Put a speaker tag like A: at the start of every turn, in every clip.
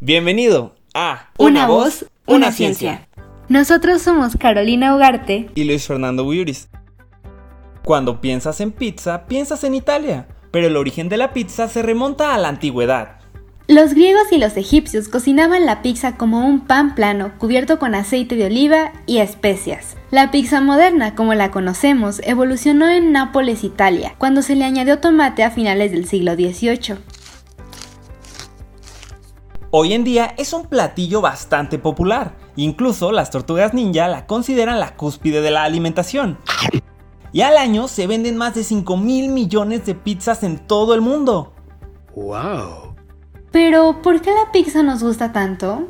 A: Bienvenido a
B: Una, voz, una, ciencia. Nosotros somos Carolina Ugarte
A: y Luis Fernando Buiuris. Cuando piensas en pizza, piensas en Italia, pero el origen de la pizza se remonta a la antigüedad.
B: Los griegos y los egipcios cocinaban la pizza como un pan plano cubierto con aceite de oliva y especias. La pizza moderna, como la conocemos, evolucionó en Nápoles, Italia, cuando se le añadió tomate a finales del siglo XVIII.
A: Hoy en día es un platillo bastante popular, incluso las tortugas ninja la consideran la cúspide de la alimentación. Y al año se venden más de 5 mil millones de pizzas en todo el mundo.
B: ¡Wow! Pero, ¿por qué la pizza nos gusta tanto?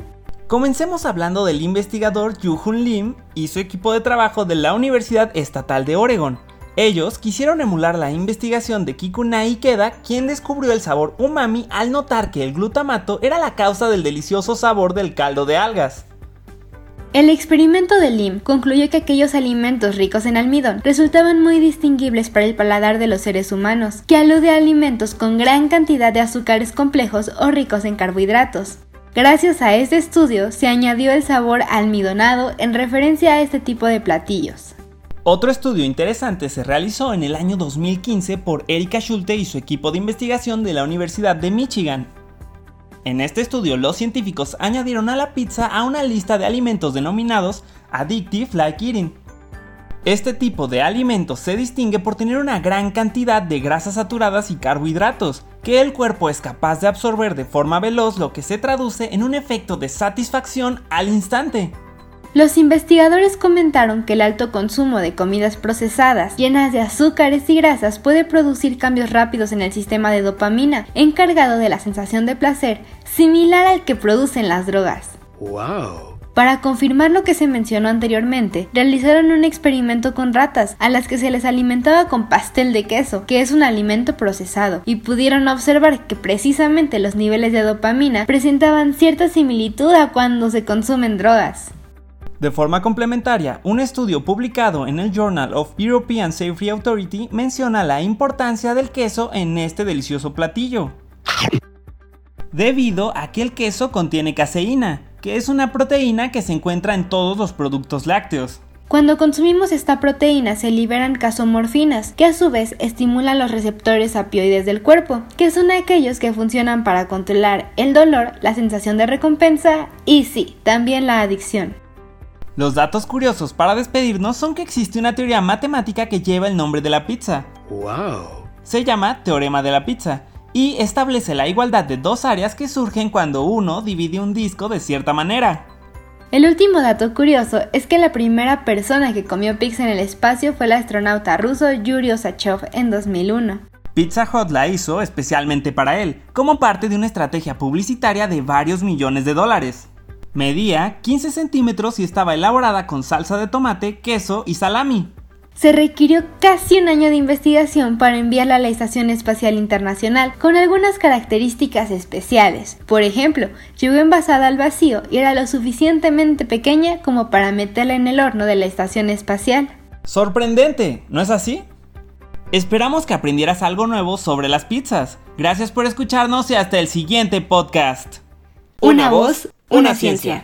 A: Comencemos hablando del investigador Yu-Hun Lim y su equipo de trabajo de la Universidad Estatal de Oregon, ellos quisieron emular la investigación de Kikuna Ikeda, quien descubrió el sabor umami al notar que el glutamato era la causa del delicioso sabor del caldo de algas.
B: El experimento de Lim concluyó que aquellos alimentos ricos en almidón resultaban muy distinguibles para el paladar de los seres humanos, que alude a alimentos con gran cantidad de azúcares complejos o ricos en carbohidratos. Gracias a este estudio se añadió el sabor almidonado en referencia a este tipo de platillos.
A: Otro estudio interesante se realizó en el año 2015 por Erika Schulte y su equipo de investigación de la Universidad de Michigan. En este estudio, los científicos añadieron a la pizza a una lista de alimentos denominados Addictive Like Eating. Este tipo de alimentos se distingue por tener una gran cantidad de grasas saturadas y carbohidratos, que el cuerpo es capaz de absorber de forma veloz, lo que se traduce en un efecto de satisfacción al instante.
B: Los investigadores comentaron que el alto consumo de comidas procesadas llenas de azúcares y grasas puede producir cambios rápidos en el sistema de dopamina, encargado de la sensación de placer, similar al que producen las drogas. ¡Wow! Para confirmar lo que se mencionó anteriormente, realizaron un experimento con ratas, a las que se les alimentaba con pastel de queso, que es un alimento procesado, y pudieron observar que precisamente los niveles de dopamina presentaban cierta similitud a cuando se consumen drogas.
A: De forma complementaria, un estudio publicado en el Journal of European Safety Authority menciona la importancia del queso en este delicioso platillo. Debido a que el queso contiene caseína, que es una proteína que se encuentra en todos los productos lácteos.
B: Cuando consumimos esta proteína se liberan casomorfinas, que a su vez estimulan los receptores apioides del cuerpo, que son aquellos que funcionan para controlar el dolor, la sensación de recompensa y sí, también la adicción.
A: Los datos curiosos para despedirnos son que existe una teoría matemática que lleva el nombre de la pizza. ¡Wow! Se llama Teorema de la Pizza y establece la igualdad de dos áreas que surgen cuando uno divide un disco de cierta manera.
B: El último dato curioso es que la primera persona que comió pizza en el espacio fue el astronauta ruso Yuri Osachov en 2001.
A: Pizza Hut la hizo especialmente para él, como parte de una estrategia publicitaria de varios millones de dólares. Medía 15 centímetros y estaba elaborada con salsa de tomate, queso y salami.
B: Se requirió casi un año de investigación para enviarla a la Estación Espacial Internacional con algunas características especiales. Por ejemplo, llegó envasada al vacío y era lo suficientemente pequeña como para meterla en el horno de la Estación Espacial.
A: ¡Sorprendente! ¿No es así? Esperamos que aprendieras algo nuevo sobre las pizzas. Gracias por escucharnos y hasta el siguiente podcast.
B: Una voz una ciencia.